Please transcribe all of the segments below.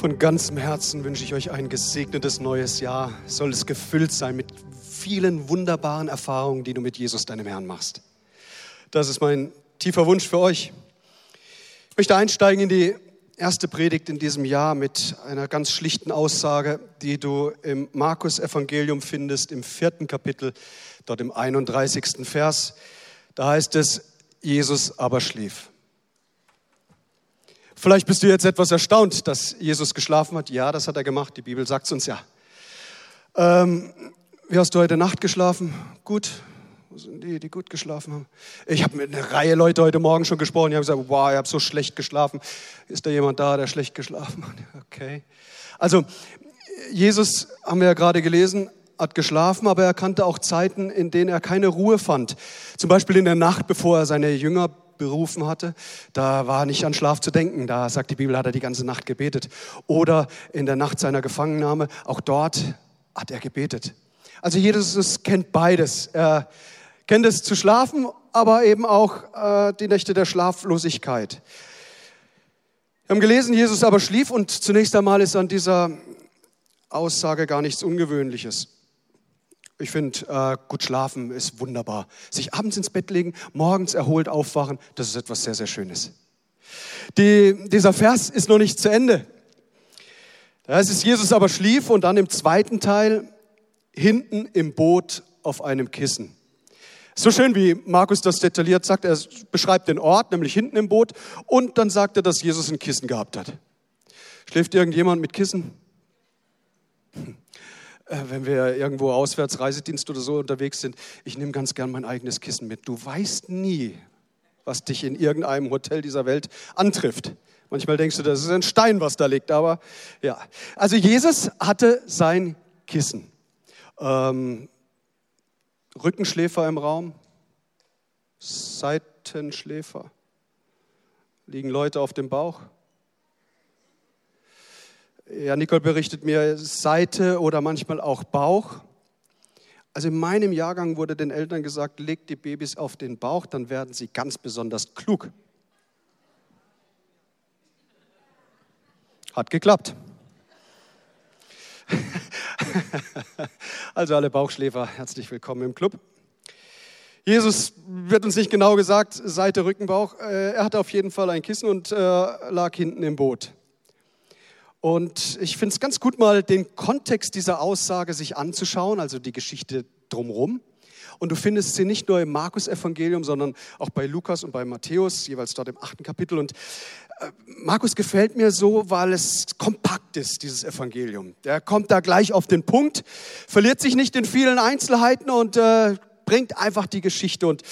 Von ganzem Herzen wünsche ich euch ein gesegnetes neues Jahr. Soll es gefüllt sein mit vielen wunderbaren Erfahrungen, die du mit Jesus, deinem Herrn, machst. Das ist mein tiefer Wunsch für euch. Ich möchte einsteigen in die erste Predigt in diesem Jahr mit einer ganz schlichten Aussage, die du im Markus-Evangelium findest, im vierten Kapitel, dort im 31. Vers. Da heißt es, Jesus aber schlief. Vielleicht bist du jetzt etwas erstaunt, dass Jesus geschlafen hat. Ja, das hat er gemacht. Die Bibel sagt es uns ja. Ähm, wie hast du heute Nacht geschlafen? Gut. Wo sind die, die gut geschlafen haben? Ich habe mit einer Reihe Leute heute Morgen schon gesprochen. Die haben gesagt, wow, ich habe so schlecht geschlafen. Ist da jemand da, der schlecht geschlafen hat? Okay. Also, Jesus, haben wir ja gerade gelesen, hat geschlafen, aber er kannte auch Zeiten, in denen er keine Ruhe fand. Zum Beispiel in der Nacht, bevor er seine Jünger berufen hatte, da war nicht an Schlaf zu denken. Da sagt die Bibel, hat er die ganze Nacht gebetet. Oder in der Nacht seiner Gefangennahme, auch dort hat er gebetet. Also Jesus kennt beides. Er kennt es zu schlafen, aber eben auch äh, die Nächte der Schlaflosigkeit. Wir haben gelesen, Jesus aber schlief und zunächst einmal ist an dieser Aussage gar nichts Ungewöhnliches. Ich finde, äh, gut schlafen ist wunderbar. Sich abends ins Bett legen, morgens erholt aufwachen, das ist etwas sehr, sehr Schönes. Die, dieser Vers ist noch nicht zu Ende. Da heißt es, Jesus aber schlief und dann im zweiten Teil hinten im Boot auf einem Kissen. So schön, wie Markus das detailliert sagt. Er beschreibt den Ort, nämlich hinten im Boot, und dann sagt er, dass Jesus ein Kissen gehabt hat. Schläft irgendjemand mit Kissen? Äh, wenn wir irgendwo auswärts, Reisedienst oder so unterwegs sind, ich nehme ganz gern mein eigenes Kissen mit. Du weißt nie, was dich in irgendeinem Hotel dieser Welt antrifft. Manchmal denkst du, das ist ein Stein, was da liegt, aber ja. Also Jesus hatte sein Kissen. Ähm, Rückenschläfer im Raum, Seitenschläfer, liegen Leute auf dem Bauch. Ja, Nicole berichtet mir Seite oder manchmal auch Bauch. Also in meinem Jahrgang wurde den Eltern gesagt, legt die Babys auf den Bauch, dann werden sie ganz besonders klug. Hat geklappt. Also alle Bauchschläfer, herzlich willkommen im Club. Jesus wird uns nicht genau gesagt, Seite, Rücken, Bauch. Äh, er hatte auf jeden Fall ein Kissen und äh, lag hinten im Boot. Und ich finde es ganz gut, mal den Kontext dieser Aussage sich anzuschauen, also die Geschichte drumherum. Und du findest sie nicht nur im Markus-Evangelium, sondern auch bei Lukas und bei Matthäus, jeweils dort im achten Kapitel. Und äh, Markus gefällt mir so, weil es kompakt ist, dieses Evangelium. Der kommt da gleich auf den Punkt, verliert sich nicht in vielen Einzelheiten und äh, bringt einfach die Geschichte. Und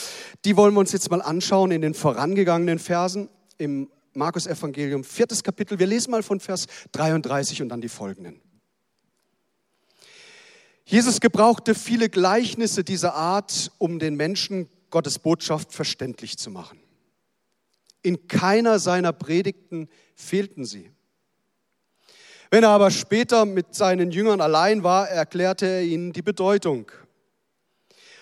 die wollen wir uns jetzt mal anschauen in den vorangegangenen Versen im Markus Evangelium, viertes Kapitel. Wir lesen mal von Vers 33 und dann die folgenden. Jesus gebrauchte viele Gleichnisse dieser Art, um den Menschen Gottes Botschaft verständlich zu machen. In keiner seiner Predigten fehlten sie. Wenn er aber später mit seinen Jüngern allein war, erklärte er ihnen die Bedeutung.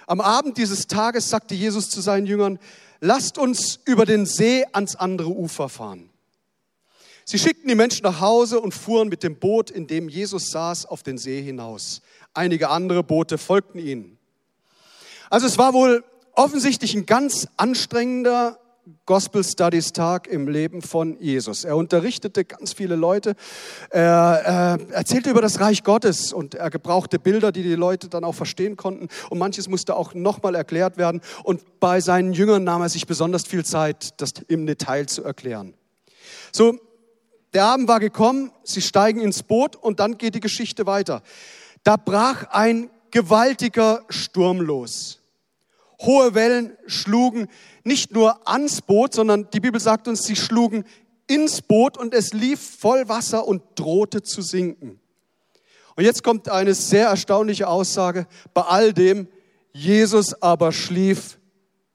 Am Abend dieses Tages sagte Jesus zu seinen Jüngern, lasst uns über den See ans andere Ufer fahren. Sie schickten die Menschen nach Hause und fuhren mit dem Boot, in dem Jesus saß, auf den See hinaus. Einige andere Boote folgten ihnen. Also es war wohl offensichtlich ein ganz anstrengender Gospel Studies Tag im Leben von Jesus. Er unterrichtete ganz viele Leute. Er, er, erzählte über das Reich Gottes und er gebrauchte Bilder, die die Leute dann auch verstehen konnten. Und manches musste auch nochmal erklärt werden. Und bei seinen Jüngern nahm er sich besonders viel Zeit, das im Detail zu erklären. So, der Abend war gekommen. Sie steigen ins Boot und dann geht die Geschichte weiter. Da brach ein gewaltiger Sturm los. Hohe Wellen schlugen nicht nur ans Boot, sondern die Bibel sagt uns, sie schlugen ins Boot und es lief voll Wasser und drohte zu sinken. Und jetzt kommt eine sehr erstaunliche Aussage. Bei all dem, Jesus aber schlief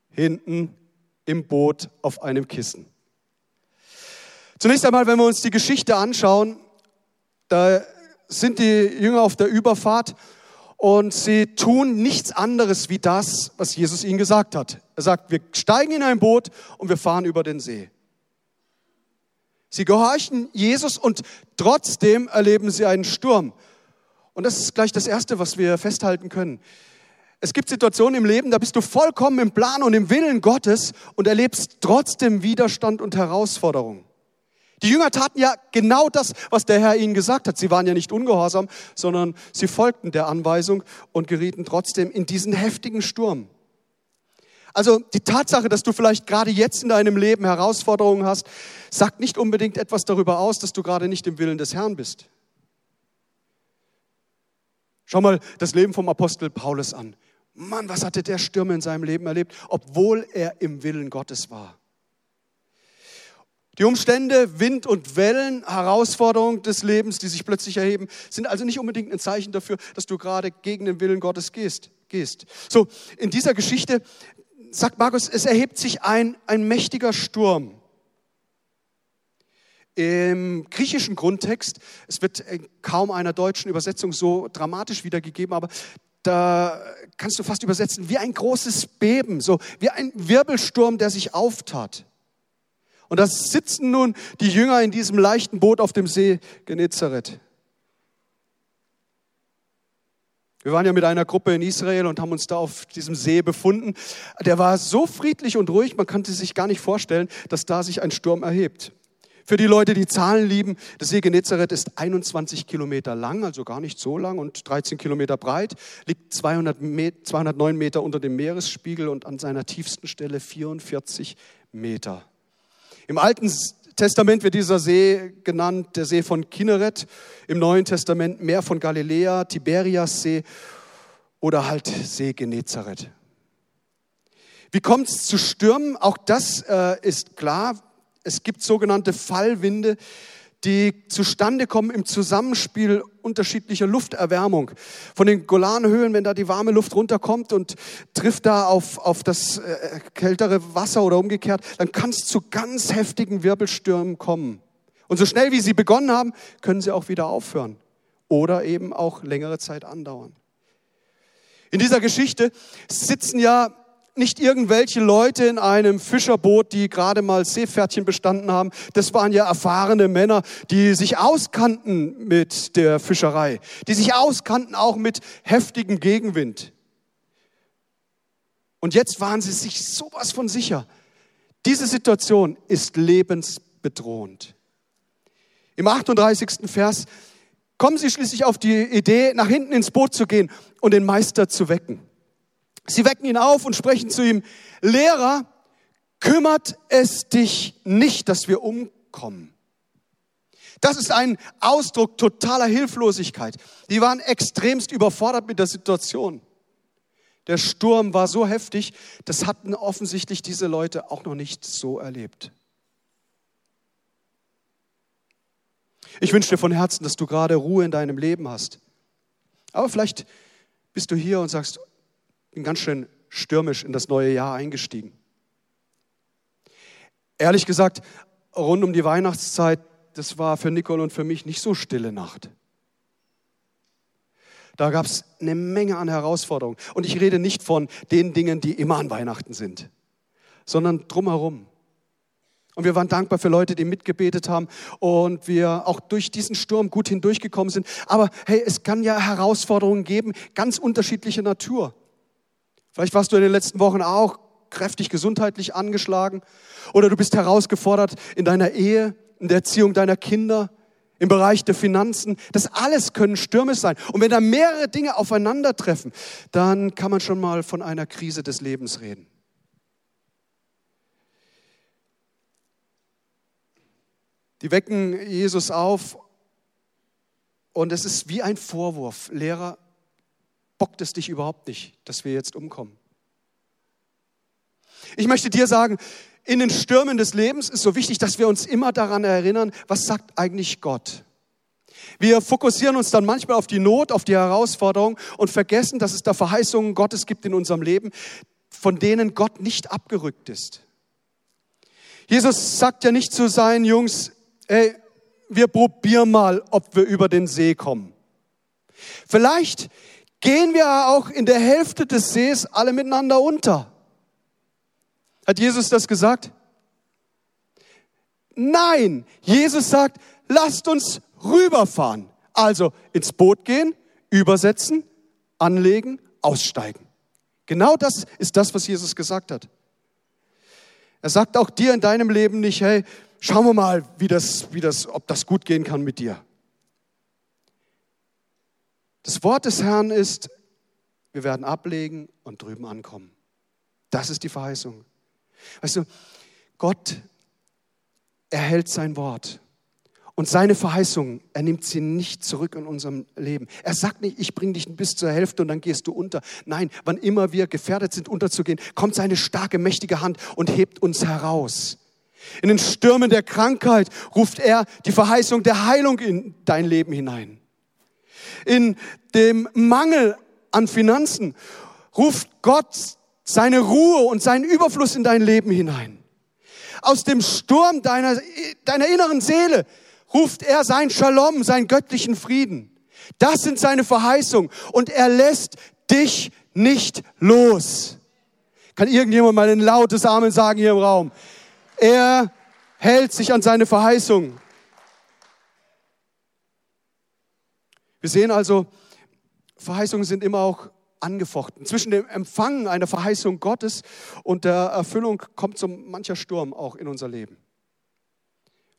hinten im Boot auf einem Kissen. Zunächst einmal, wenn wir uns die Geschichte anschauen, da sind die Jünger auf der Überfahrt und sie tun nichts anderes wie das, was Jesus ihnen gesagt hat. Er sagt, wir steigen in ein Boot und wir fahren über den See. Sie gehorchen Jesus und trotzdem erleben sie einen Sturm. Und das ist gleich das Erste, was wir festhalten können. Es gibt Situationen im Leben, da bist du vollkommen im Plan und im Willen Gottes und erlebst trotzdem Widerstand und Herausforderungen. Die Jünger taten ja genau das, was der Herr ihnen gesagt hat. Sie waren ja nicht ungehorsam, sondern sie folgten der Anweisung und gerieten trotzdem in diesen heftigen Sturm. Also die Tatsache, dass du vielleicht gerade jetzt in deinem Leben Herausforderungen hast, sagt nicht unbedingt etwas darüber aus, dass du gerade nicht im Willen des Herrn bist. Schau mal das Leben vom Apostel Paulus an. Mann, was hatte der Stürme in seinem Leben erlebt, obwohl er im Willen Gottes war. Die Umstände, Wind und Wellen, Herausforderungen des Lebens, die sich plötzlich erheben, sind also nicht unbedingt ein Zeichen dafür, dass du gerade gegen den Willen Gottes gehst. gehst. So, in dieser Geschichte sagt Markus, es erhebt sich ein, ein mächtiger Sturm. Im griechischen Grundtext, es wird in kaum einer deutschen Übersetzung so dramatisch wiedergegeben, aber da kannst du fast übersetzen wie ein großes Beben, so wie ein Wirbelsturm, der sich auftat. Und da sitzen nun die Jünger in diesem leichten Boot auf dem See Genezareth. Wir waren ja mit einer Gruppe in Israel und haben uns da auf diesem See befunden. Der war so friedlich und ruhig, man konnte sich gar nicht vorstellen, dass da sich ein Sturm erhebt. Für die Leute, die Zahlen lieben, der See Genezareth ist 21 Kilometer lang, also gar nicht so lang und 13 Kilometer breit, liegt 200 Met 209 Meter unter dem Meeresspiegel und an seiner tiefsten Stelle 44 Meter. Im Alten Testament wird dieser See genannt der See von Kinneret, im Neuen Testament Meer von Galiläa, Tiberias-See oder halt See Genezareth. Wie kommt es zu Stürmen? Auch das äh, ist klar. Es gibt sogenannte Fallwinde, die zustande kommen im Zusammenspiel unterschiedlicher Lufterwärmung. Von den Golanhöhen, wenn da die warme Luft runterkommt und trifft da auf, auf das äh, kältere Wasser oder umgekehrt, dann kann es zu ganz heftigen Wirbelstürmen kommen. Und so schnell wie sie begonnen haben, können sie auch wieder aufhören oder eben auch längere Zeit andauern. In dieser Geschichte sitzen ja nicht irgendwelche Leute in einem Fischerboot, die gerade mal Seepferdchen bestanden haben. Das waren ja erfahrene Männer, die sich auskannten mit der Fischerei, die sich auskannten auch mit heftigem Gegenwind. Und jetzt waren sie sich sowas von sicher. Diese Situation ist lebensbedrohend. Im 38. Vers kommen sie schließlich auf die Idee, nach hinten ins Boot zu gehen und den Meister zu wecken. Sie wecken ihn auf und sprechen zu ihm, Lehrer, kümmert es dich nicht, dass wir umkommen. Das ist ein Ausdruck totaler Hilflosigkeit. Die waren extremst überfordert mit der Situation. Der Sturm war so heftig, das hatten offensichtlich diese Leute auch noch nicht so erlebt. Ich wünsche dir von Herzen, dass du gerade Ruhe in deinem Leben hast. Aber vielleicht bist du hier und sagst, bin ganz schön stürmisch in das neue Jahr eingestiegen. Ehrlich gesagt, rund um die Weihnachtszeit, das war für Nicole und für mich nicht so stille Nacht. Da gab es eine Menge an Herausforderungen. Und ich rede nicht von den Dingen, die immer an Weihnachten sind, sondern drumherum. Und wir waren dankbar für Leute, die mitgebetet haben und wir auch durch diesen Sturm gut hindurchgekommen sind. Aber hey, es kann ja Herausforderungen geben, ganz unterschiedlicher Natur. Vielleicht warst du in den letzten Wochen auch kräftig gesundheitlich angeschlagen oder du bist herausgefordert in deiner Ehe, in der Erziehung deiner Kinder, im Bereich der Finanzen. Das alles können Stürme sein. Und wenn da mehrere Dinge aufeinandertreffen, dann kann man schon mal von einer Krise des Lebens reden. Die wecken Jesus auf und es ist wie ein Vorwurf. Lehrer, bockt es dich überhaupt nicht, dass wir jetzt umkommen. Ich möchte dir sagen, in den Stürmen des Lebens ist so wichtig, dass wir uns immer daran erinnern, was sagt eigentlich Gott. Wir fokussieren uns dann manchmal auf die Not, auf die Herausforderung und vergessen, dass es da Verheißungen Gottes gibt in unserem Leben, von denen Gott nicht abgerückt ist. Jesus sagt ja nicht zu seinen Jungs, ey, wir probieren mal, ob wir über den See kommen. Vielleicht gehen wir auch in der Hälfte des Sees alle miteinander unter. Hat Jesus das gesagt? Nein, Jesus sagt, lasst uns rüberfahren. Also ins Boot gehen, übersetzen, anlegen, aussteigen. Genau das ist das, was Jesus gesagt hat. Er sagt auch dir in deinem Leben nicht, hey, schauen wir mal, wie das, wie das, ob das gut gehen kann mit dir. Das Wort des Herrn ist, wir werden ablegen und drüben ankommen. Das ist die Verheißung. Weißt du, Gott erhält sein Wort. Und seine Verheißung, er nimmt sie nicht zurück in unserem Leben. Er sagt nicht, ich bringe dich bis zur Hälfte und dann gehst du unter. Nein, wann immer wir gefährdet sind, unterzugehen, kommt seine starke, mächtige Hand und hebt uns heraus. In den Stürmen der Krankheit ruft er die Verheißung der Heilung in dein Leben hinein. In dem Mangel an Finanzen ruft Gott seine Ruhe und seinen Überfluss in dein Leben hinein. Aus dem Sturm deiner, deiner inneren Seele ruft er sein Shalom, seinen göttlichen Frieden. Das sind seine Verheißungen und er lässt dich nicht los. Kann irgendjemand mal ein lautes Amen sagen hier im Raum? Er hält sich an seine Verheißung. Wir sehen also, Verheißungen sind immer auch angefochten. Zwischen dem Empfangen einer Verheißung Gottes und der Erfüllung kommt so mancher Sturm auch in unser Leben.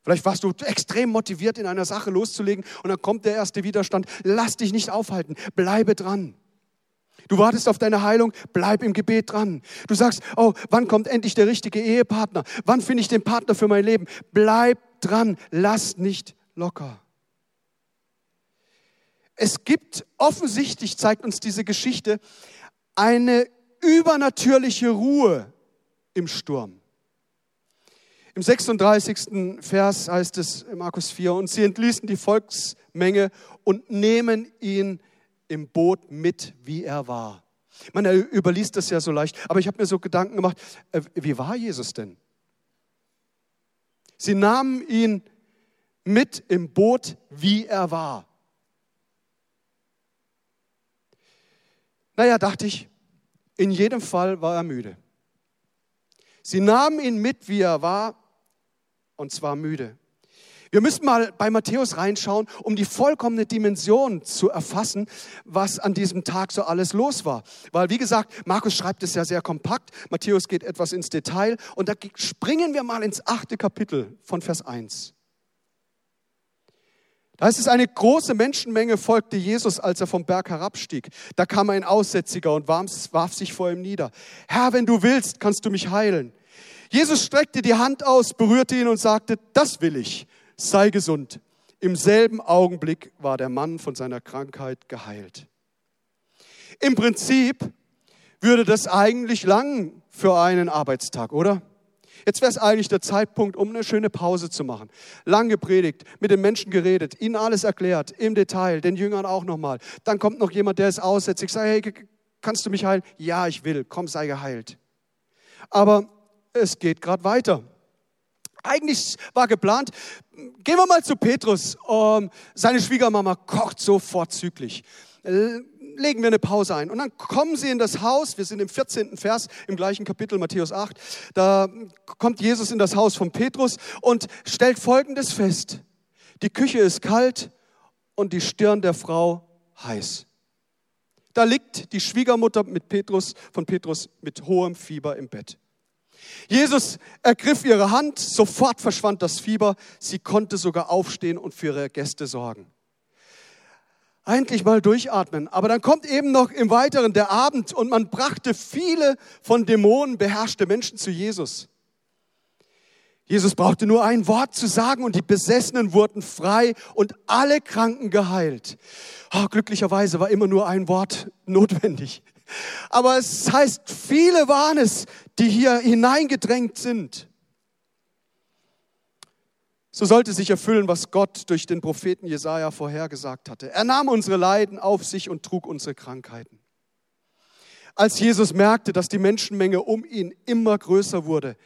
Vielleicht warst du extrem motiviert, in einer Sache loszulegen und dann kommt der erste Widerstand. Lass dich nicht aufhalten, bleibe dran. Du wartest auf deine Heilung, bleib im Gebet dran. Du sagst, oh, wann kommt endlich der richtige Ehepartner? Wann finde ich den Partner für mein Leben? Bleib dran, lass nicht locker. Es gibt offensichtlich, zeigt uns diese Geschichte, eine übernatürliche Ruhe im Sturm. Im 36. Vers heißt es in Markus 4, und sie entließen die Volksmenge und nehmen ihn im Boot mit, wie er war. Man überliest das ja so leicht, aber ich habe mir so Gedanken gemacht, äh, wie war Jesus denn? Sie nahmen ihn mit im Boot, wie er war. Naja, dachte ich, in jedem Fall war er müde. Sie nahmen ihn mit, wie er war, und zwar müde. Wir müssen mal bei Matthäus reinschauen, um die vollkommene Dimension zu erfassen, was an diesem Tag so alles los war. Weil, wie gesagt, Markus schreibt es ja sehr kompakt, Matthäus geht etwas ins Detail und da springen wir mal ins achte Kapitel von Vers 1. Da ist es eine große Menschenmenge folgte Jesus, als er vom Berg herabstieg. Da kam ein Aussätziger und warf sich vor ihm nieder. Herr, wenn du willst, kannst du mich heilen. Jesus streckte die Hand aus, berührte ihn und sagte, das will ich, sei gesund. Im selben Augenblick war der Mann von seiner Krankheit geheilt. Im Prinzip würde das eigentlich lang für einen Arbeitstag, oder? Jetzt wäre es eigentlich der Zeitpunkt, um eine schöne Pause zu machen. Lang gepredigt, mit den Menschen geredet, ihnen alles erklärt, im Detail, den Jüngern auch nochmal. Dann kommt noch jemand, der ist aussätzlich. Ich sage, hey, kannst du mich heilen? Ja, ich will. Komm, sei geheilt. Aber es geht gerade weiter. Eigentlich war geplant, gehen wir mal zu Petrus. Um, seine Schwiegermama kocht so vorzüglich. Legen wir eine Pause ein. Und dann kommen sie in das Haus. Wir sind im 14. Vers im gleichen Kapitel, Matthäus 8. Da kommt Jesus in das Haus von Petrus und stellt Folgendes fest. Die Küche ist kalt und die Stirn der Frau heiß. Da liegt die Schwiegermutter mit Petrus, von Petrus mit hohem Fieber im Bett. Jesus ergriff ihre Hand, sofort verschwand das Fieber, sie konnte sogar aufstehen und für ihre Gäste sorgen. Eigentlich mal durchatmen. Aber dann kommt eben noch im Weiteren der Abend und man brachte viele von Dämonen beherrschte Menschen zu Jesus. Jesus brauchte nur ein Wort zu sagen und die Besessenen wurden frei und alle Kranken geheilt. Oh, glücklicherweise war immer nur ein Wort notwendig. Aber es heißt, viele waren es, die hier hineingedrängt sind. So sollte sich erfüllen, was Gott durch den Propheten Jesaja vorhergesagt hatte. Er nahm unsere Leiden auf sich und trug unsere Krankheiten. Als Jesus merkte, dass die Menschenmenge um ihn immer größer wurde,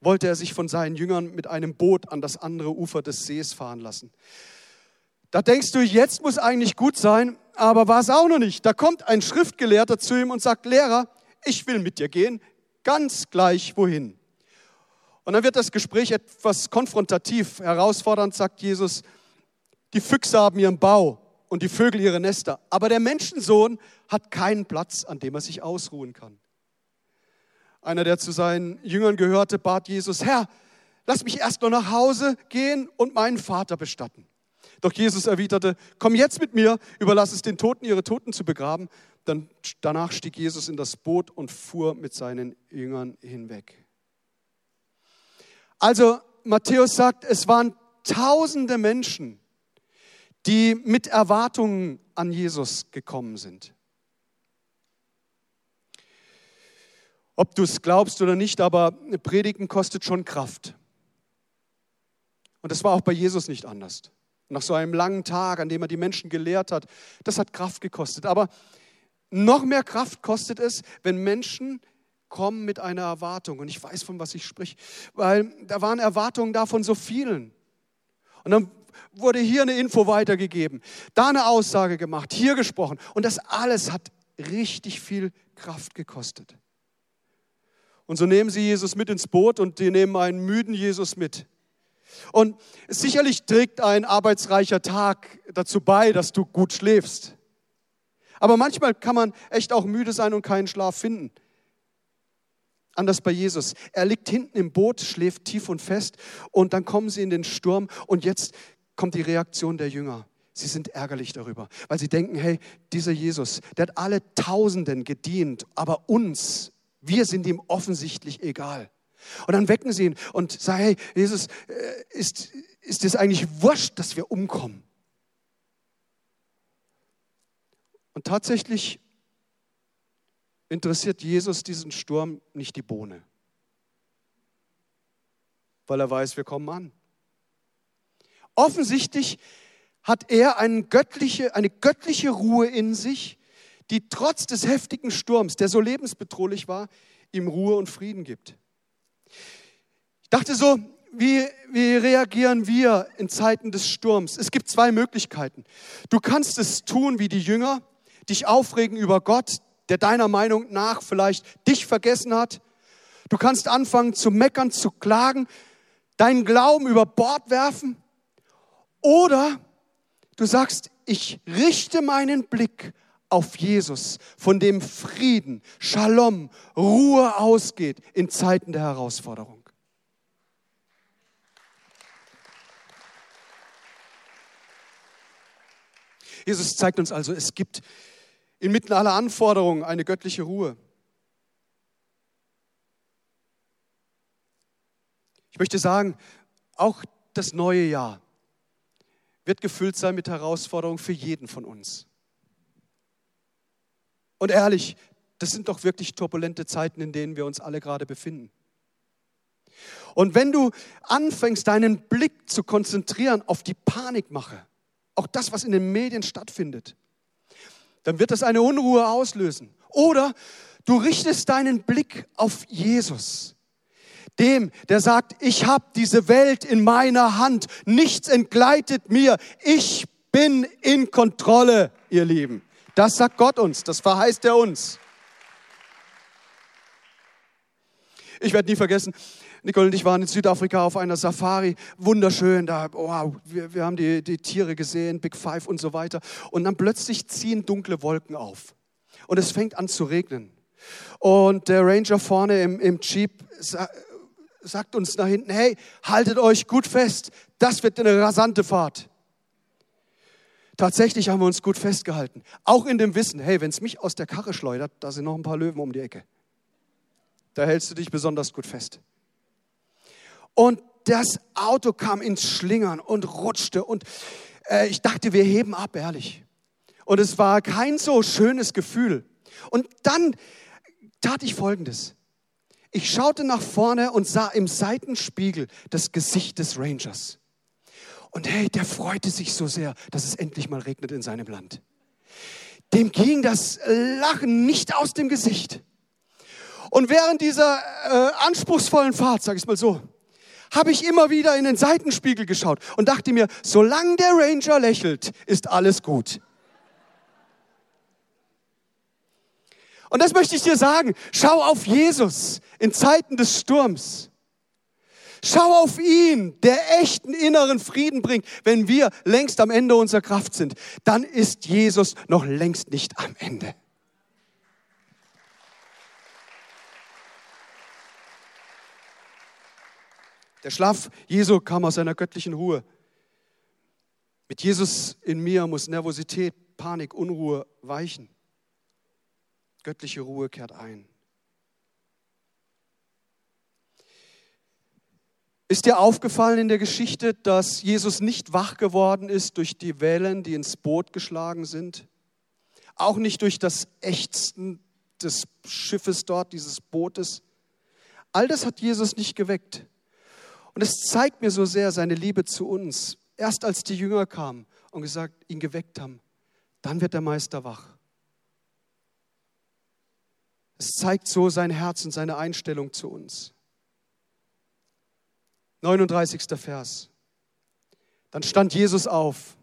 wollte er sich von seinen Jüngern mit einem Boot an das andere Ufer des Sees fahren lassen. Da denkst du, jetzt muss eigentlich gut sein, aber war es auch noch nicht. Da kommt ein Schriftgelehrter zu ihm und sagt, Lehrer, ich will mit dir gehen, ganz gleich wohin. Und dann wird das Gespräch etwas konfrontativ, herausfordernd, sagt Jesus, die Füchse haben ihren Bau und die Vögel ihre Nester, aber der Menschensohn hat keinen Platz, an dem er sich ausruhen kann. Einer, der zu seinen Jüngern gehörte, bat Jesus, Herr, lass mich erst noch nach Hause gehen und meinen Vater bestatten. Doch Jesus erwiderte, komm jetzt mit mir, überlass es den Toten, ihre Toten zu begraben. Dann, danach stieg Jesus in das Boot und fuhr mit seinen Jüngern hinweg. Also Matthäus sagt, es waren tausende Menschen, die mit Erwartungen an Jesus gekommen sind. Ob du es glaubst oder nicht, aber Predigen kostet schon Kraft. Und das war auch bei Jesus nicht anders. Nach so einem langen Tag, an dem er die Menschen gelehrt hat, das hat Kraft gekostet. Aber noch mehr Kraft kostet es, wenn Menschen kommen mit einer Erwartung. Und ich weiß, von was ich sprich, weil da waren Erwartungen da von so vielen. Und dann wurde hier eine Info weitergegeben, da eine Aussage gemacht, hier gesprochen. Und das alles hat richtig viel Kraft gekostet. Und so nehmen sie Jesus mit ins Boot und die nehmen einen müden Jesus mit. Und sicherlich trägt ein arbeitsreicher Tag dazu bei, dass du gut schläfst. Aber manchmal kann man echt auch müde sein und keinen Schlaf finden. Anders bei Jesus. Er liegt hinten im Boot, schläft tief und fest und dann kommen sie in den Sturm und jetzt kommt die Reaktion der Jünger. Sie sind ärgerlich darüber, weil sie denken, hey, dieser Jesus, der hat alle Tausenden gedient, aber uns, wir sind ihm offensichtlich egal. Und dann wecken sie ihn und sagen, hey, Jesus, äh, ist, ist es eigentlich wurscht, dass wir umkommen? Und tatsächlich interessiert Jesus diesen Sturm nicht die Bohne, weil er weiß, wir kommen an. Offensichtlich hat er eine göttliche, eine göttliche Ruhe in sich, die trotz des heftigen Sturms, der so lebensbedrohlich war, ihm Ruhe und Frieden gibt. Ich dachte so, wie, wie reagieren wir in Zeiten des Sturms? Es gibt zwei Möglichkeiten. Du kannst es tun wie die Jünger, dich aufregen über Gott, der deiner Meinung nach vielleicht dich vergessen hat. Du kannst anfangen zu meckern, zu klagen, deinen Glauben über Bord werfen. Oder du sagst, ich richte meinen Blick auf Jesus, von dem Frieden, Shalom, Ruhe ausgeht in Zeiten der Herausforderung. Jesus zeigt uns also, es gibt inmitten aller Anforderungen eine göttliche Ruhe. Ich möchte sagen, auch das neue Jahr wird gefüllt sein mit Herausforderungen für jeden von uns. Und ehrlich, das sind doch wirklich turbulente Zeiten, in denen wir uns alle gerade befinden. Und wenn du anfängst, deinen Blick zu konzentrieren auf die Panikmache, auch das, was in den Medien stattfindet, dann wird das eine Unruhe auslösen. Oder du richtest deinen Blick auf Jesus, dem, der sagt, ich habe diese Welt in meiner Hand, nichts entgleitet mir, ich bin in Kontrolle, ihr Lieben. Das sagt Gott uns, das verheißt er uns. Ich werde nie vergessen, Nicole und ich waren in Südafrika auf einer Safari, wunderschön, da, wow, wir, wir haben die, die Tiere gesehen, Big Five und so weiter. Und dann plötzlich ziehen dunkle Wolken auf und es fängt an zu regnen. Und der Ranger vorne im, im Jeep sa sagt uns nach hinten, hey, haltet euch gut fest, das wird eine rasante Fahrt. Tatsächlich haben wir uns gut festgehalten. Auch in dem Wissen, hey, wenn es mich aus der Karre schleudert, da sind noch ein paar Löwen um die Ecke. Da hältst du dich besonders gut fest. Und das Auto kam ins Schlingern und rutschte und äh, ich dachte, wir heben ab, ehrlich. Und es war kein so schönes Gefühl. Und dann tat ich Folgendes. Ich schaute nach vorne und sah im Seitenspiegel das Gesicht des Rangers. Und hey, der freute sich so sehr, dass es endlich mal regnet in seinem Land. Dem ging das Lachen nicht aus dem Gesicht. Und während dieser äh, anspruchsvollen Fahrt, sage ich mal so, habe ich immer wieder in den Seitenspiegel geschaut und dachte mir, solange der Ranger lächelt, ist alles gut. Und das möchte ich dir sagen. Schau auf Jesus in Zeiten des Sturms. Schau auf ihn, der echten inneren Frieden bringt. Wenn wir längst am Ende unserer Kraft sind, dann ist Jesus noch längst nicht am Ende. Der Schlaf Jesu kam aus seiner göttlichen Ruhe. Mit Jesus in mir muss Nervosität, Panik, Unruhe weichen. Göttliche Ruhe kehrt ein. Ist dir aufgefallen in der Geschichte, dass Jesus nicht wach geworden ist durch die Wellen, die ins Boot geschlagen sind? Auch nicht durch das Ächzen des Schiffes dort, dieses Bootes. All das hat Jesus nicht geweckt. Und es zeigt mir so sehr seine Liebe zu uns. Erst als die Jünger kamen und gesagt, ihn geweckt haben, dann wird der Meister wach. Es zeigt so sein Herz und seine Einstellung zu uns. 39. Vers. Dann stand Jesus auf.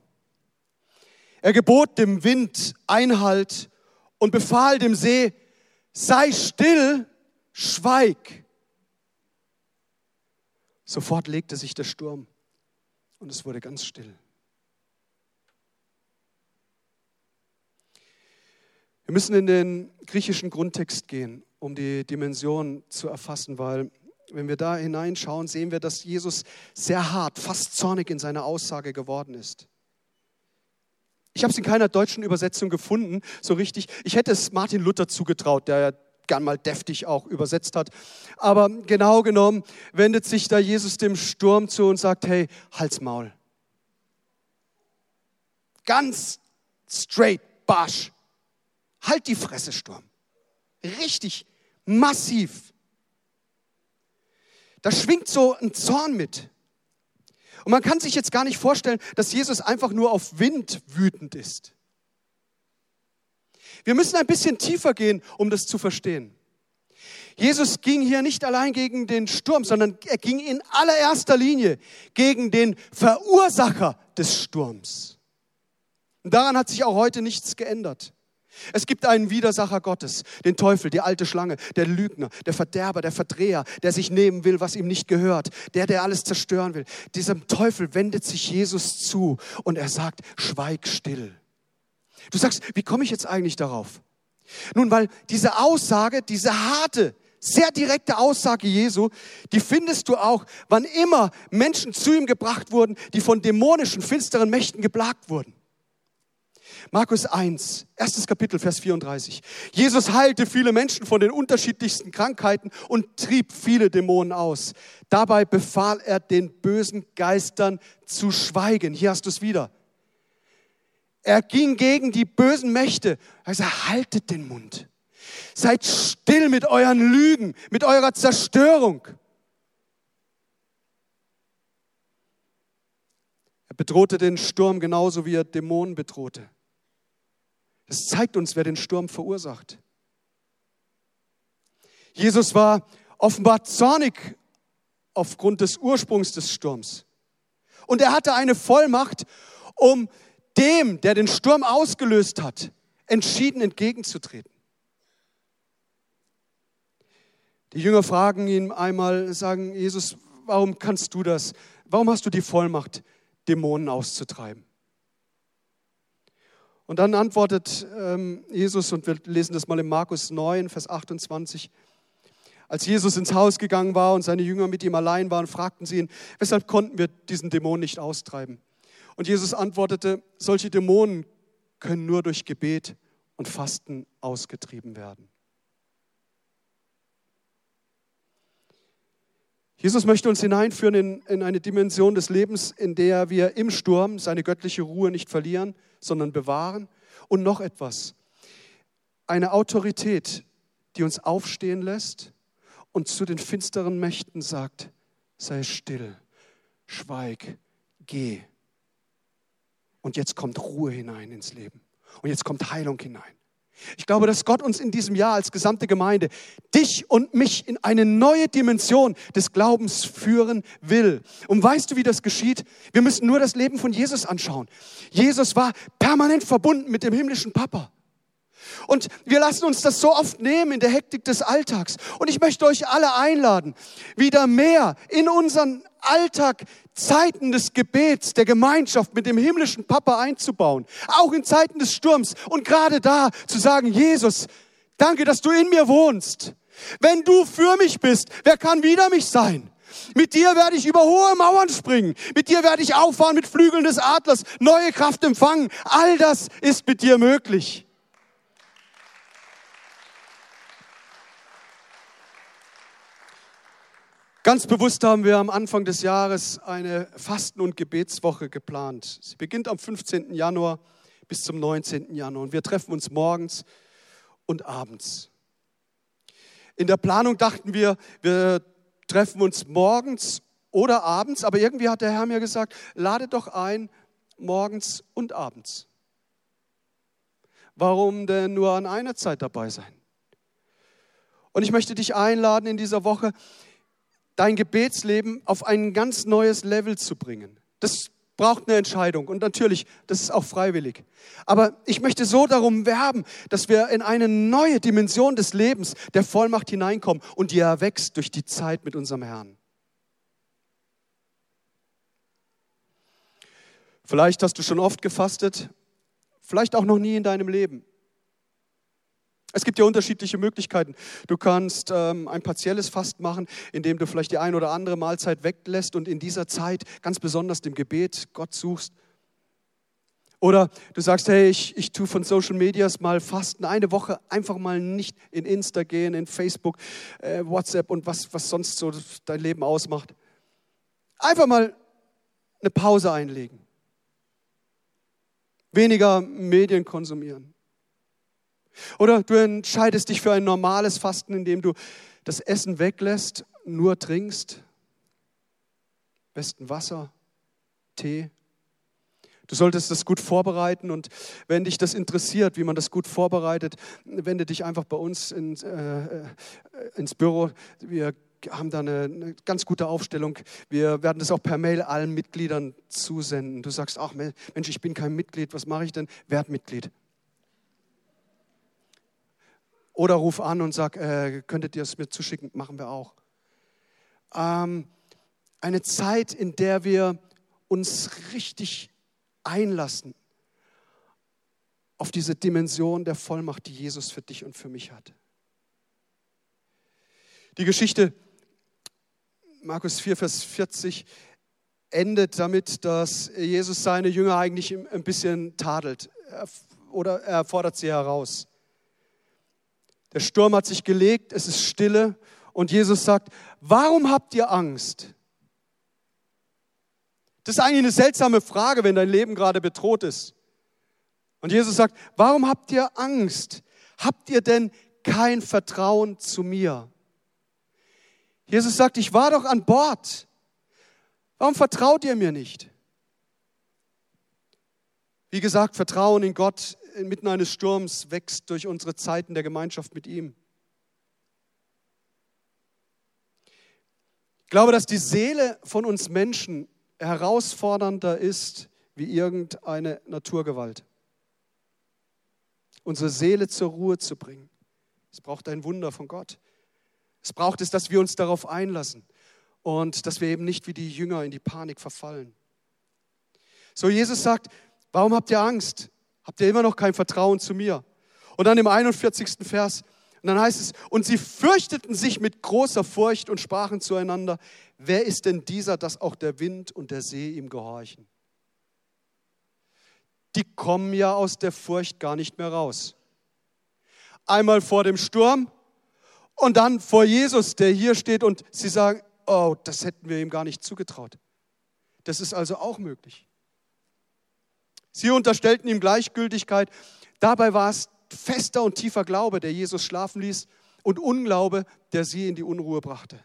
Er gebot dem Wind Einhalt und befahl dem See, sei still, schweig. Sofort legte sich der Sturm und es wurde ganz still. Wir müssen in den griechischen Grundtext gehen, um die Dimension zu erfassen, weil wenn wir da hineinschauen, sehen wir, dass Jesus sehr hart, fast zornig in seiner Aussage geworden ist. Ich habe es in keiner deutschen Übersetzung gefunden, so richtig. Ich hätte es Martin Luther zugetraut, der ja gern mal deftig auch übersetzt hat. Aber genau genommen wendet sich da Jesus dem Sturm zu und sagt, hey, halt's Maul. Ganz straight, barsch. Halt die Fresse, Sturm. Richtig, massiv. Da schwingt so ein Zorn mit. Und man kann sich jetzt gar nicht vorstellen, dass Jesus einfach nur auf Wind wütend ist. Wir müssen ein bisschen tiefer gehen, um das zu verstehen. Jesus ging hier nicht allein gegen den Sturm, sondern er ging in allererster Linie gegen den Verursacher des Sturms. Und daran hat sich auch heute nichts geändert. Es gibt einen Widersacher Gottes, den Teufel, die alte Schlange, der Lügner, der Verderber, der Verdreher, der sich nehmen will, was ihm nicht gehört, der, der alles zerstören will. Diesem Teufel wendet sich Jesus zu und er sagt, schweig still. Du sagst, wie komme ich jetzt eigentlich darauf? Nun, weil diese Aussage, diese harte, sehr direkte Aussage Jesu, die findest du auch, wann immer Menschen zu ihm gebracht wurden, die von dämonischen, finsteren Mächten geplagt wurden. Markus 1, erstes Kapitel, Vers 34. Jesus heilte viele Menschen von den unterschiedlichsten Krankheiten und trieb viele Dämonen aus. Dabei befahl er den bösen Geistern zu schweigen. Hier hast du es wieder. Er ging gegen die bösen Mächte. Er sagte, haltet den Mund. Seid still mit euren Lügen, mit eurer Zerstörung. Er bedrohte den Sturm genauso wie er Dämonen bedrohte. Es zeigt uns, wer den Sturm verursacht. Jesus war offenbar zornig aufgrund des Ursprungs des Sturms. Und er hatte eine Vollmacht, um dem, der den Sturm ausgelöst hat, entschieden entgegenzutreten. Die Jünger fragen ihn einmal, sagen, Jesus, warum kannst du das? Warum hast du die Vollmacht, Dämonen auszutreiben? Und dann antwortet ähm, Jesus, und wir lesen das mal in Markus 9, Vers 28. Als Jesus ins Haus gegangen war und seine Jünger mit ihm allein waren, fragten sie ihn, weshalb konnten wir diesen Dämon nicht austreiben? Und Jesus antwortete, solche Dämonen können nur durch Gebet und Fasten ausgetrieben werden. Jesus möchte uns hineinführen in, in, eine Dimension des Lebens, in der wir im Sturm seine göttliche Ruhe nicht verlieren, sondern bewahren. Und noch etwas, eine Autorität, die uns aufstehen lässt und zu den finsteren Mächten sagt, sei still, schweig, geh. Und jetzt kommt Ruhe hinein ins Leben. Und jetzt kommt Heilung hinein. Ich glaube, dass Gott uns in diesem Jahr als gesamte Gemeinde, dich und mich in eine neue Dimension des Glaubens führen will. Und weißt du, wie das geschieht? Wir müssen nur das Leben von Jesus anschauen. Jesus war permanent verbunden mit dem himmlischen Papa. Und wir lassen uns das so oft nehmen in der Hektik des Alltags. Und ich möchte euch alle einladen, wieder mehr in unseren Alltag Zeiten des Gebets, der Gemeinschaft mit dem himmlischen Papa einzubauen. Auch in Zeiten des Sturms. Und gerade da zu sagen, Jesus, danke, dass du in mir wohnst. Wenn du für mich bist, wer kann wider mich sein? Mit dir werde ich über hohe Mauern springen. Mit dir werde ich auffahren mit Flügeln des Adlers, neue Kraft empfangen. All das ist mit dir möglich. Ganz bewusst haben wir am Anfang des Jahres eine Fasten- und Gebetswoche geplant. Sie beginnt am 15. Januar bis zum 19. Januar und wir treffen uns morgens und abends. In der Planung dachten wir, wir treffen uns morgens oder abends, aber irgendwie hat der Herr mir gesagt, lade doch ein morgens und abends. Warum denn nur an einer Zeit dabei sein? Und ich möchte dich einladen in dieser Woche, dein Gebetsleben auf ein ganz neues Level zu bringen. Das braucht eine Entscheidung und natürlich, das ist auch freiwillig. Aber ich möchte so darum werben, dass wir in eine neue Dimension des Lebens der Vollmacht hineinkommen und die erwächst durch die Zeit mit unserem Herrn. Vielleicht hast du schon oft gefastet, vielleicht auch noch nie in deinem Leben. Es gibt ja unterschiedliche Möglichkeiten. Du kannst ähm, ein partielles Fast machen, indem du vielleicht die ein oder andere Mahlzeit weglässt und in dieser Zeit ganz besonders dem Gebet Gott suchst. Oder du sagst, hey, ich, ich tue von Social Medias mal Fasten, eine Woche einfach mal nicht in Insta gehen, in Facebook, äh, WhatsApp und was, was sonst so dein Leben ausmacht. Einfach mal eine Pause einlegen. Weniger Medien konsumieren. Oder du entscheidest dich für ein normales Fasten, indem du das Essen weglässt, nur trinkst. Besten Wasser, Tee. Du solltest das gut vorbereiten und wenn dich das interessiert, wie man das gut vorbereitet, wende dich einfach bei uns in, äh, ins Büro. Wir haben da eine, eine, ganz gute Aufstellung. Wir werden das auch per Mail allen Mitgliedern zusenden. Du sagst, ach Mensch, ich bin kein Mitglied, was mache ich denn? Werd Mitglied. Oder ruf an und sag, äh, könntet ihr es mir zuschicken? Machen wir auch. Ähm, eine Zeit, in der wir uns richtig einlassen auf diese Dimension der Vollmacht, die Jesus für dich und für mich hat. Die Geschichte Markus 4, Vers 40 endet damit, dass Jesus seine Jünger eigentlich ein bisschen tadelt oder er fordert sie heraus. Der Sturm hat sich gelegt, es ist Stille und Jesus sagt, warum habt ihr Angst? Das ist eigentlich eine seltsame Frage, wenn dein Leben gerade bedroht ist. Und Jesus sagt, warum habt ihr Angst? Habt ihr denn kein Vertrauen zu mir? Jesus sagt, ich war doch an Bord. Warum vertraut ihr mir nicht? Wie gesagt, Vertrauen in Gott inmitten eines Sturms wächst durch unsere Zeiten der Gemeinschaft mit ihm. Ich glaube, dass die Seele von uns Menschen herausfordernder ist wie irgendeine Naturgewalt. Unsere Seele zur Ruhe zu bringen. Es braucht ein Wunder von Gott. Es braucht es, dass wir uns darauf einlassen und dass wir eben nicht wie die Jünger in die Panik verfallen. So, Jesus sagt, warum habt ihr Angst? Habt ihr immer noch kein Vertrauen zu mir? Und dann im 41. Vers, und dann heißt es, und sie fürchteten sich mit großer Furcht und sprachen zueinander, wer ist denn dieser, dass auch der Wind und der See ihm gehorchen? Die kommen ja aus der Furcht gar nicht mehr raus. Einmal vor dem Sturm und dann vor Jesus, der hier steht und sie sagen, oh, das hätten wir ihm gar nicht zugetraut. Das ist also auch möglich. Sie unterstellten ihm Gleichgültigkeit. Dabei war es fester und tiefer Glaube, der Jesus schlafen ließ, und Unglaube, der sie in die Unruhe brachte.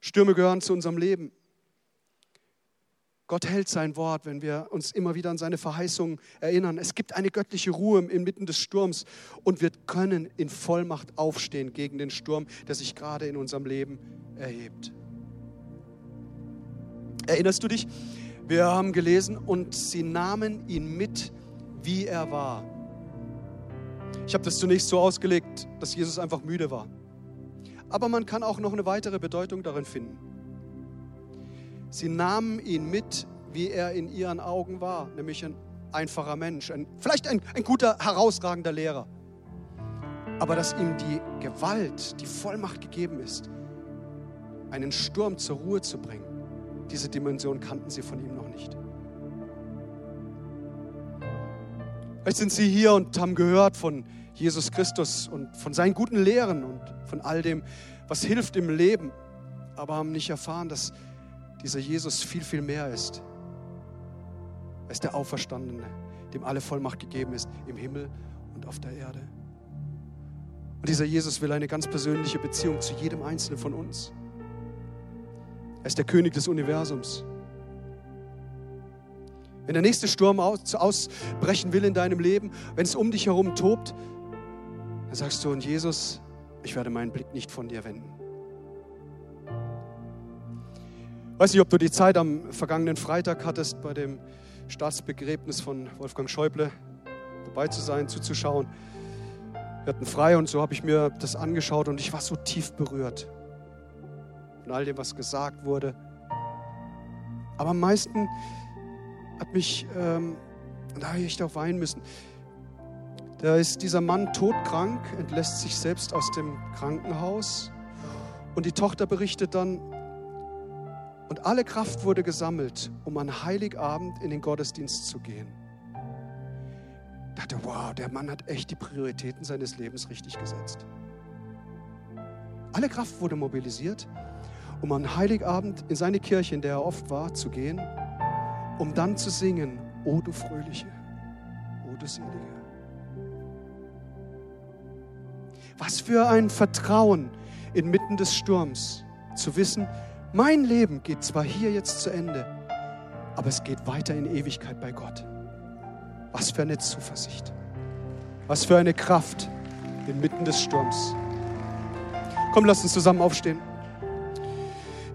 Stürme gehören zu unserem Leben. Gott hält sein Wort, wenn wir uns immer wieder an seine Verheißungen erinnern. Es gibt eine göttliche Ruhe inmitten des Sturms und wir können in Vollmacht aufstehen gegen den Sturm, der sich gerade in unserem Leben erhebt. Erinnerst du dich? Wir haben gelesen, und sie nahmen ihn mit wie er war. Ich habe das zunächst so ausgelegt, dass Jesus einfach müde war. Aber man kann auch noch eine weitere Bedeutung darin finden. Sie nahmen ihn mit, wie er in ihren Augen war, nämlich ein einfacher Mensch, ein, vielleicht ein, ein guter, herausragender Lehrer. Aber dass ihm die Gewalt, die Vollmacht gegeben ist, einen Sturm zur Ruhe zu bringen, diese Dimension kannten sie von ihm noch nicht. Vielleicht sind Sie hier und haben gehört von Jesus Christus und von seinen guten Lehren und von all dem, was hilft im Leben, aber haben nicht erfahren, dass dieser Jesus viel, viel mehr ist. Er ist der Auferstandene, dem alle Vollmacht gegeben ist, im Himmel und auf der Erde. Und dieser Jesus will eine ganz persönliche Beziehung zu jedem Einzelnen von uns. Er ist der König des Universums. Wenn der nächste Sturm ausbrechen will in deinem Leben, wenn es um dich herum tobt, dann sagst du, und Jesus, ich werde meinen Blick nicht von dir wenden. Weiß nicht, ob du die Zeit am vergangenen Freitag hattest, bei dem Staatsbegräbnis von Wolfgang Schäuble dabei zu sein, zuzuschauen. Wir hatten frei und so habe ich mir das angeschaut und ich war so tief berührt von all dem, was gesagt wurde. Aber am meisten hat mich, ähm, da habe ich echt auch weinen müssen. Da ist dieser Mann todkrank, entlässt sich selbst aus dem Krankenhaus und die Tochter berichtet dann, und alle Kraft wurde gesammelt, um an Heiligabend in den Gottesdienst zu gehen. Ich dachte, wow, der Mann hat echt die Prioritäten seines Lebens richtig gesetzt. Alle Kraft wurde mobilisiert, um an Heiligabend in seine Kirche, in der er oft war, zu gehen um dann zu singen, O du Fröhliche, O du Selige. Was für ein Vertrauen inmitten des Sturms, zu wissen, mein Leben geht zwar hier jetzt zu Ende, aber es geht weiter in Ewigkeit bei Gott. Was für eine Zuversicht. Was für eine Kraft inmitten des Sturms. Komm, lass uns zusammen aufstehen.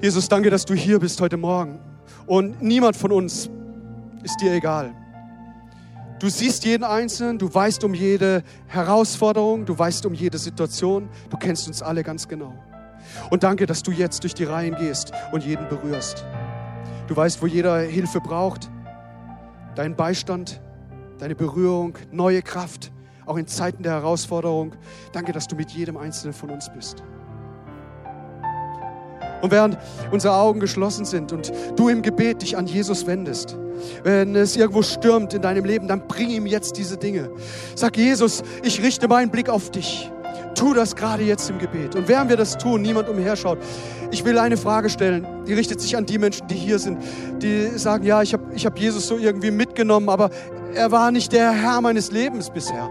Jesus, danke, dass du hier bist heute Morgen. Und niemand von uns ist dir egal. Du siehst jeden Einzelnen, du weißt um jede Herausforderung, du weißt um jede Situation, du kennst uns alle ganz genau. Und danke, dass du jetzt durch die Reihen gehst und jeden berührst. Du weißt, wo jeder Hilfe braucht, deinen Beistand, deine Berührung, neue Kraft, auch in Zeiten der Herausforderung. Danke, dass du mit jedem Einzelnen von uns bist. Und während unsere Augen geschlossen sind und du im Gebet dich an Jesus wendest, wenn es irgendwo stürmt in deinem Leben, dann bring ihm jetzt diese Dinge. Sag Jesus, ich richte meinen Blick auf dich. Tu das gerade jetzt im Gebet. Und während wir das tun, niemand umherschaut, ich will eine Frage stellen, die richtet sich an die Menschen, die hier sind, die sagen, ja, ich habe ich hab Jesus so irgendwie mitgenommen, aber er war nicht der Herr meines Lebens bisher.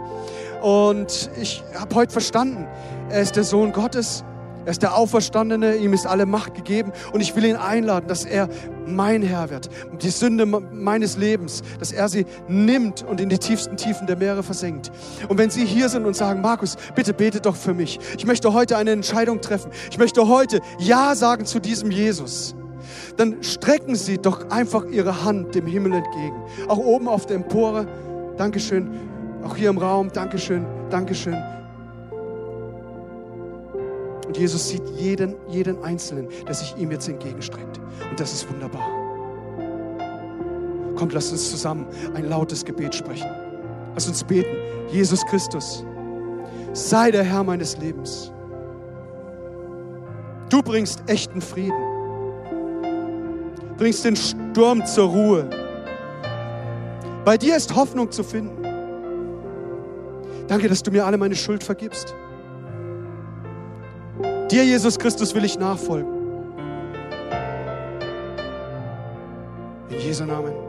Und ich habe heute verstanden, er ist der Sohn Gottes er ist der Auferstandene, ihm ist alle Macht gegeben und ich will ihn einladen, dass er mein Herr wird. Die Sünde meines Lebens, dass er sie nimmt und in die tiefsten Tiefen der Meere versenkt. Und wenn Sie hier sind und sagen, Markus, bitte bete doch für mich. Ich möchte heute eine Entscheidung treffen. Ich möchte heute Ja sagen zu diesem Jesus. Dann strecken Sie doch einfach Ihre Hand dem Himmel entgegen. Auch oben auf der Empore. Dankeschön. Auch hier im Raum. Dankeschön. Dankeschön. Und Jesus sieht jeden, jeden Einzelnen, der sich ihm jetzt entgegenstreckt. Und das ist wunderbar. Kommt, lasst uns zusammen ein lautes Gebet sprechen. Lass uns beten. Jesus Christus, sei der Herr meines Lebens. Du bringst echten Frieden. Bringst den Sturm zur Ruhe. Bei dir ist Hoffnung zu finden. Danke, dass du mir alle meine Schuld vergibst. Dir, Jesus Christus, will ich nachfolgen. In Jesu Namen.